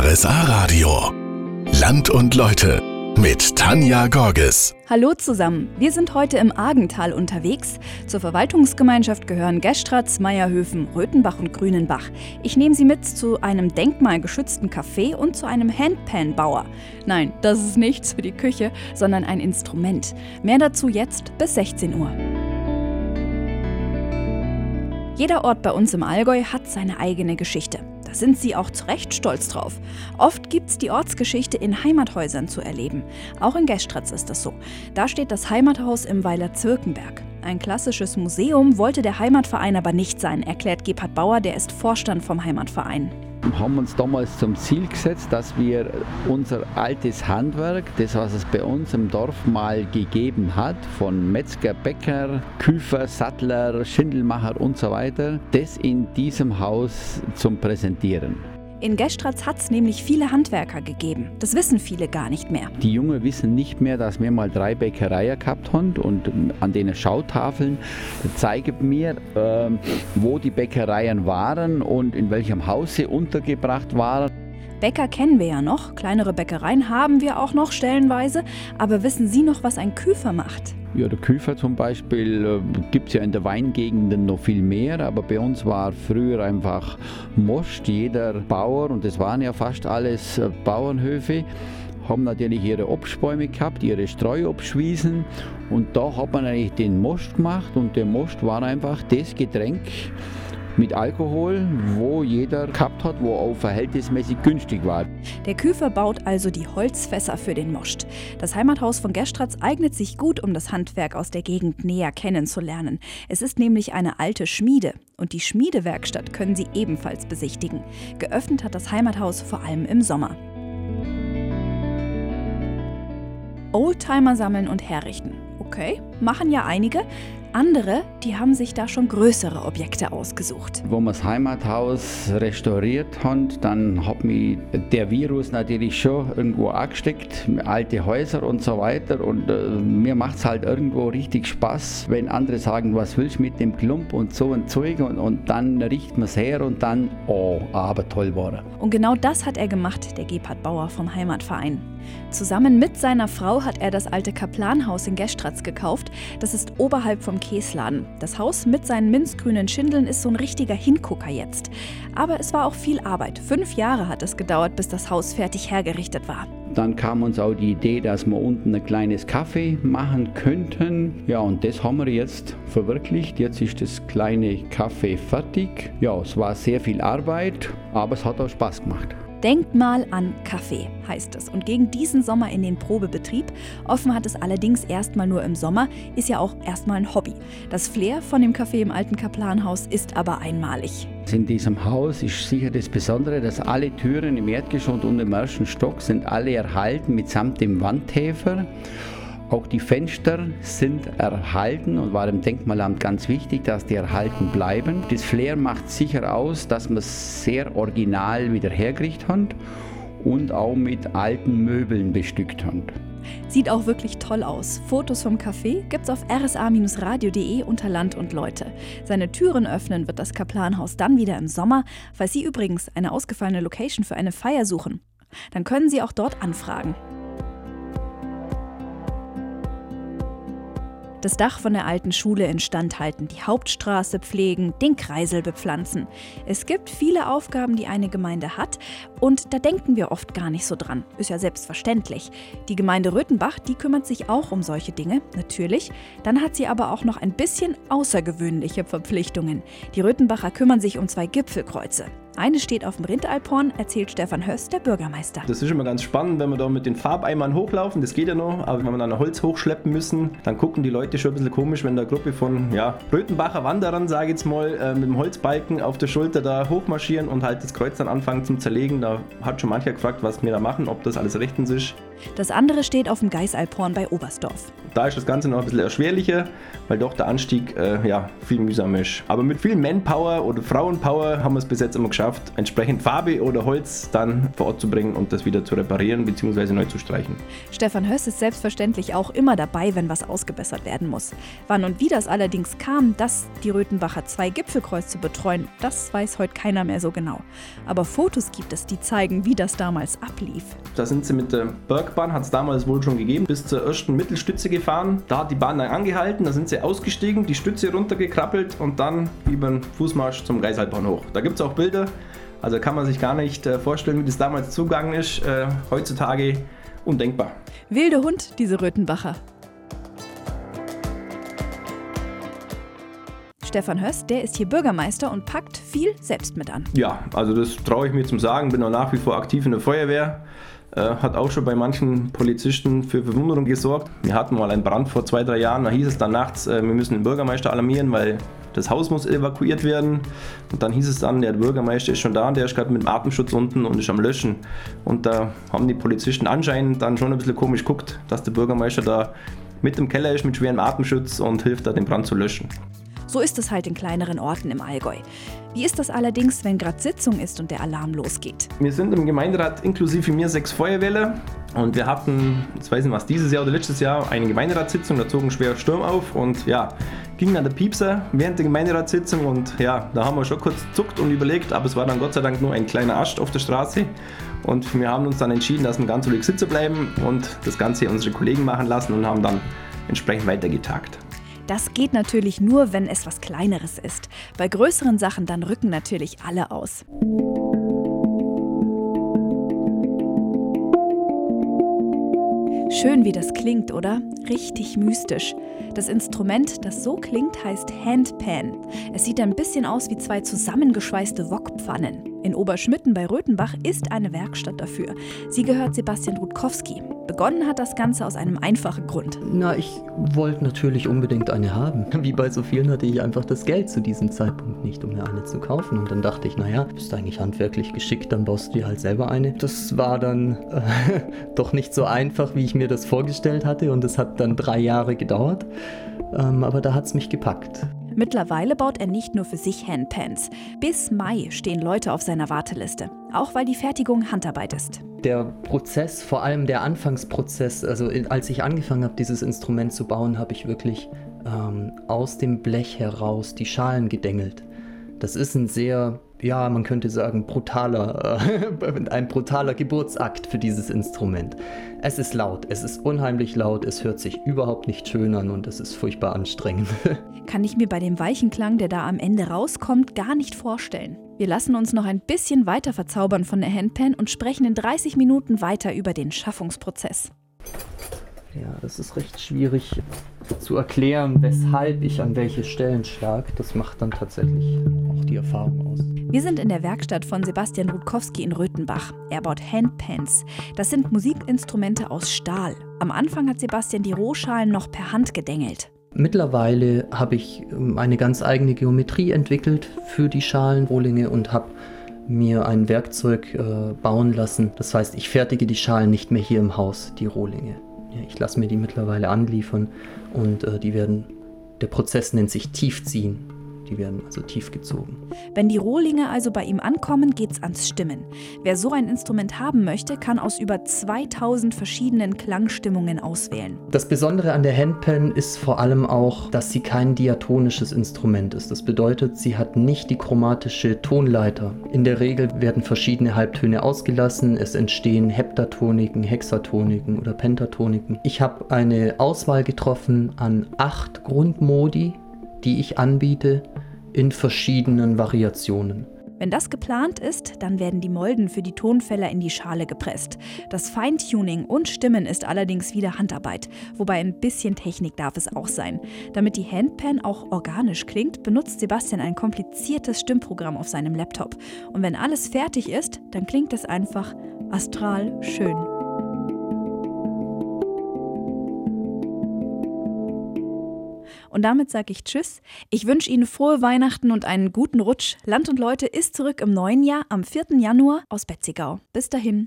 RSA Radio. Land und Leute mit Tanja Gorges. Hallo zusammen, wir sind heute im Argental unterwegs. Zur Verwaltungsgemeinschaft gehören Gestratz, Meierhöfen, Röthenbach und Grünenbach. Ich nehme Sie mit zu einem denkmalgeschützten Café und zu einem Handpan-Bauer. Nein, das ist nichts für die Küche, sondern ein Instrument. Mehr dazu jetzt bis 16 Uhr. Jeder Ort bei uns im Allgäu hat seine eigene Geschichte. Da sind sie auch zu Recht stolz drauf. Oft gibt es die Ortsgeschichte in Heimathäusern zu erleben. Auch in Gestratz ist das so. Da steht das Heimathaus im Weiler Zirkenberg. Ein klassisches Museum wollte der Heimatverein aber nicht sein, erklärt Gebhard Bauer, der ist Vorstand vom Heimatverein haben uns damals zum Ziel gesetzt, dass wir unser altes Handwerk, das was es bei uns im Dorf mal gegeben hat, von Metzger, Bäcker, Küfer, Sattler, Schindelmacher und so weiter, das in diesem Haus zum Präsentieren. In Gestratz hat es nämlich viele Handwerker gegeben. Das wissen viele gar nicht mehr. Die Jungen wissen nicht mehr, dass wir mal drei Bäckereien gehabt haben und an den Schautafeln zeigen mir, äh, wo die Bäckereien waren und in welchem Haus sie untergebracht waren. Bäcker kennen wir ja noch, kleinere Bäckereien haben wir auch noch stellenweise, aber wissen Sie noch, was ein Küfer macht? Ja, der Küfer zum Beispiel äh, gibt es ja in der Weingegenden noch viel mehr, aber bei uns war früher einfach Most. Jeder Bauer, und das waren ja fast alles äh, Bauernhöfe, haben natürlich ihre Obstbäume gehabt, ihre Streuobstwiesen und da hat man eigentlich den Most gemacht und der Most war einfach das Getränk, mit Alkohol, wo jeder gehabt hat, wo auch verhältnismäßig günstig war. Der Küfer baut also die Holzfässer für den Most. Das Heimathaus von Gestratz eignet sich gut, um das Handwerk aus der Gegend näher kennenzulernen. Es ist nämlich eine alte Schmiede und die Schmiedewerkstatt können Sie ebenfalls besichtigen. Geöffnet hat das Heimathaus vor allem im Sommer. Oldtimer sammeln und herrichten. Okay, machen ja einige. Andere, die haben sich da schon größere Objekte ausgesucht. Wo wir das Heimathaus restauriert haben, dann hat mich der Virus natürlich schon irgendwo angesteckt, alte Häuser und so weiter. Und äh, mir macht es halt irgendwo richtig Spaß, wenn andere sagen, was willst du mit dem Klump und so ein Zeug. Und, und dann riecht man es her und dann, oh, aber toll war er. Und genau das hat er gemacht, der Gebhard Bauer vom Heimatverein. Zusammen mit seiner Frau hat er das alte Kaplanhaus in Gestratz gekauft. Das ist oberhalb vom Käsladen. Das Haus mit seinen minzgrünen Schindeln ist so ein richtiger Hingucker jetzt. Aber es war auch viel Arbeit. Fünf Jahre hat es gedauert, bis das Haus fertig hergerichtet war. Dann kam uns auch die Idee, dass wir unten ein kleines Café machen könnten. Ja, und das haben wir jetzt verwirklicht. Jetzt ist das kleine Café fertig. Ja, es war sehr viel Arbeit, aber es hat auch Spaß gemacht. Denkt mal an Kaffee, heißt es. Und gegen diesen Sommer in den Probebetrieb. Offen hat es allerdings erstmal nur im Sommer, ist ja auch erstmal ein Hobby. Das Flair von dem Café im alten Kaplanhaus ist aber einmalig. In diesem Haus ist sicher das Besondere, dass alle Türen im Erdgeschoss und im ersten Stock sind alle erhalten mitsamt dem Wandhefer. Auch die Fenster sind erhalten und war im Denkmalamt ganz wichtig, dass die erhalten bleiben. Das Flair macht sicher aus, dass man es sehr original wieder hergerichtet hat und auch mit alten Möbeln bestückt hat. Sieht auch wirklich toll aus. Fotos vom Café gibt's auf rsa-radio.de unter Land und Leute. Seine Türen öffnen wird das Kaplanhaus dann wieder im Sommer. Falls Sie übrigens eine ausgefallene Location für eine Feier suchen, dann können Sie auch dort anfragen. Das Dach von der alten Schule instand halten, die Hauptstraße pflegen, den Kreisel bepflanzen. Es gibt viele Aufgaben, die eine Gemeinde hat und da denken wir oft gar nicht so dran. Ist ja selbstverständlich. Die Gemeinde Röthenbach, die kümmert sich auch um solche Dinge, natürlich. Dann hat sie aber auch noch ein bisschen außergewöhnliche Verpflichtungen. Die Röthenbacher kümmern sich um zwei Gipfelkreuze. Eine steht auf dem Rindalphorn, erzählt Stefan Höst, der Bürgermeister. Das ist immer ganz spannend, wenn wir da mit den Farbeimern hochlaufen, das geht ja noch, aber wenn wir dann Holz hochschleppen müssen, dann gucken die Leute schon ein bisschen komisch, wenn da eine Gruppe von ja, Röthenbacher Wanderern, sage ich jetzt mal, äh, mit dem Holzbalken auf der Schulter da hochmarschieren und halt das Kreuz dann anfangen zum Zerlegen. Da hat schon mancher gefragt, was wir da machen, ob das alles rechtens ist. Das andere steht auf dem Geisalporn bei Oberstdorf. Da ist das Ganze noch ein bisschen erschwerlicher, weil doch der Anstieg äh, ja, viel mühsam ist. Aber mit viel Manpower oder Frauenpower haben wir es bis jetzt immer geschafft entsprechend Farbe oder Holz dann vor Ort zu bringen und das wieder zu reparieren bzw. neu zu streichen. Stefan Höss ist selbstverständlich auch immer dabei, wenn was ausgebessert werden muss. Wann und wie das allerdings kam, dass die Röthenbacher zwei Gipfelkreuz zu betreuen, das weiß heute keiner mehr so genau. Aber Fotos gibt es, die zeigen, wie das damals ablief. Da sind sie mit der Bergbahn, hat es damals wohl schon gegeben, bis zur ersten Mittelstütze gefahren. Da hat die Bahn dann angehalten, da sind sie ausgestiegen, die Stütze runtergekrabbelt und dann über den Fußmarsch zum Reisalbahn hoch. Da gibt es auch Bilder, also kann man sich gar nicht äh, vorstellen, wie das damals zugegangen ist. Äh, heutzutage undenkbar. Wilde Hund, diese Röthenbacher. Stefan Höss, der ist hier Bürgermeister und packt viel selbst mit an. Ja, also das traue ich mir zum Sagen, bin auch nach wie vor aktiv in der Feuerwehr. Äh, hat auch schon bei manchen Polizisten für Verwunderung gesorgt. Wir hatten mal einen Brand vor zwei, drei Jahren, da hieß es dann nachts, äh, wir müssen den Bürgermeister alarmieren, weil das Haus muss evakuiert werden. Und dann hieß es dann, der Bürgermeister ist schon da, der ist gerade mit dem Atemschutz unten und ist am Löschen. Und da haben die Polizisten anscheinend dann schon ein bisschen komisch geguckt, dass der Bürgermeister da mit im Keller ist mit schwerem Atemschutz und hilft da den Brand zu löschen. So ist es halt in kleineren Orten im Allgäu. Wie ist das allerdings, wenn gerade Sitzung ist und der Alarm losgeht? Wir sind im Gemeinderat inklusive mir sechs Feuerwehrler und wir hatten, jetzt weiß nicht was, dieses Jahr oder letztes Jahr eine Gemeinderatssitzung, da zog ein schwerer Sturm auf und ja, ging dann der Piepser während der Gemeinderatssitzung und ja, da haben wir schon kurz zuckt und überlegt, aber es war dann Gott sei Dank nur ein kleiner Ast auf der Straße und wir haben uns dann entschieden, dass wir ganz ruhig sitzen bleiben und das Ganze unsere Kollegen machen lassen und haben dann entsprechend weitergetagt. Das geht natürlich nur, wenn es was Kleineres ist. Bei größeren Sachen dann rücken natürlich alle aus. Schön, wie das klingt, oder? Richtig mystisch. Das Instrument, das so klingt, heißt Handpan. Es sieht ein bisschen aus wie zwei zusammengeschweißte Wokpfannen. In Oberschmitten bei Röthenbach ist eine Werkstatt dafür. Sie gehört Sebastian Rutkowski. Begonnen hat das Ganze aus einem einfachen Grund. Na, ich wollte natürlich unbedingt eine haben. Wie bei so vielen hatte ich einfach das Geld zu diesem Zeitpunkt nicht, um mir eine zu kaufen. Und dann dachte ich, naja, bist eigentlich handwerklich geschickt, dann baust du dir halt selber eine. Das war dann äh, doch nicht so einfach, wie ich mir das vorgestellt hatte. Und es hat dann drei Jahre gedauert. Ähm, aber da hat es mich gepackt. Mittlerweile baut er nicht nur für sich Handpans. Bis Mai stehen Leute auf seiner Warteliste, auch weil die Fertigung Handarbeit ist. Der Prozess, vor allem der Anfangsprozess, also als ich angefangen habe, dieses Instrument zu bauen, habe ich wirklich ähm, aus dem Blech heraus die Schalen gedengelt. Das ist ein sehr ja, man könnte sagen, brutaler, äh, ein brutaler Geburtsakt für dieses Instrument. Es ist laut, es ist unheimlich laut, es hört sich überhaupt nicht schön an und es ist furchtbar anstrengend. Kann ich mir bei dem weichen Klang, der da am Ende rauskommt, gar nicht vorstellen. Wir lassen uns noch ein bisschen weiter verzaubern von der Handpan und sprechen in 30 Minuten weiter über den Schaffungsprozess. Ja, das ist recht schwierig zu erklären, weshalb ich an welche Stellen schlag. Das macht dann tatsächlich auch die Erfahrung aus. Wir sind in der Werkstatt von Sebastian Rutkowski in Röthenbach. Er baut Handpans. Das sind Musikinstrumente aus Stahl. Am Anfang hat Sebastian die Rohschalen noch per Hand gedengelt. Mittlerweile habe ich ähm, eine ganz eigene Geometrie entwickelt für die Schalenrohlinge und habe mir ein Werkzeug äh, bauen lassen. Das heißt, ich fertige die Schalen nicht mehr hier im Haus, die Rohlinge. Ja, ich lasse mir die mittlerweile anliefern und äh, die werden, der Prozess nennt sich Tiefziehen. Die werden also tief gezogen. Wenn die Rohlinge also bei ihm ankommen, geht's ans Stimmen. Wer so ein Instrument haben möchte, kann aus über 2000 verschiedenen Klangstimmungen auswählen. Das Besondere an der Handpan ist vor allem auch, dass sie kein diatonisches Instrument ist. Das bedeutet, sie hat nicht die chromatische Tonleiter. In der Regel werden verschiedene Halbtöne ausgelassen. Es entstehen Heptatoniken, Hexatoniken oder Pentatoniken. Ich habe eine Auswahl getroffen an acht Grundmodi die ich anbiete, in verschiedenen Variationen. Wenn das geplant ist, dann werden die Molden für die Tonfäller in die Schale gepresst. Das Feintuning und Stimmen ist allerdings wieder Handarbeit, wobei ein bisschen Technik darf es auch sein. Damit die Handpan auch organisch klingt, benutzt Sebastian ein kompliziertes Stimmprogramm auf seinem Laptop. Und wenn alles fertig ist, dann klingt es einfach astral schön. Und damit sage ich Tschüss. Ich wünsche Ihnen frohe Weihnachten und einen guten Rutsch. Land und Leute ist zurück im neuen Jahr am 4. Januar aus Betzigau. Bis dahin.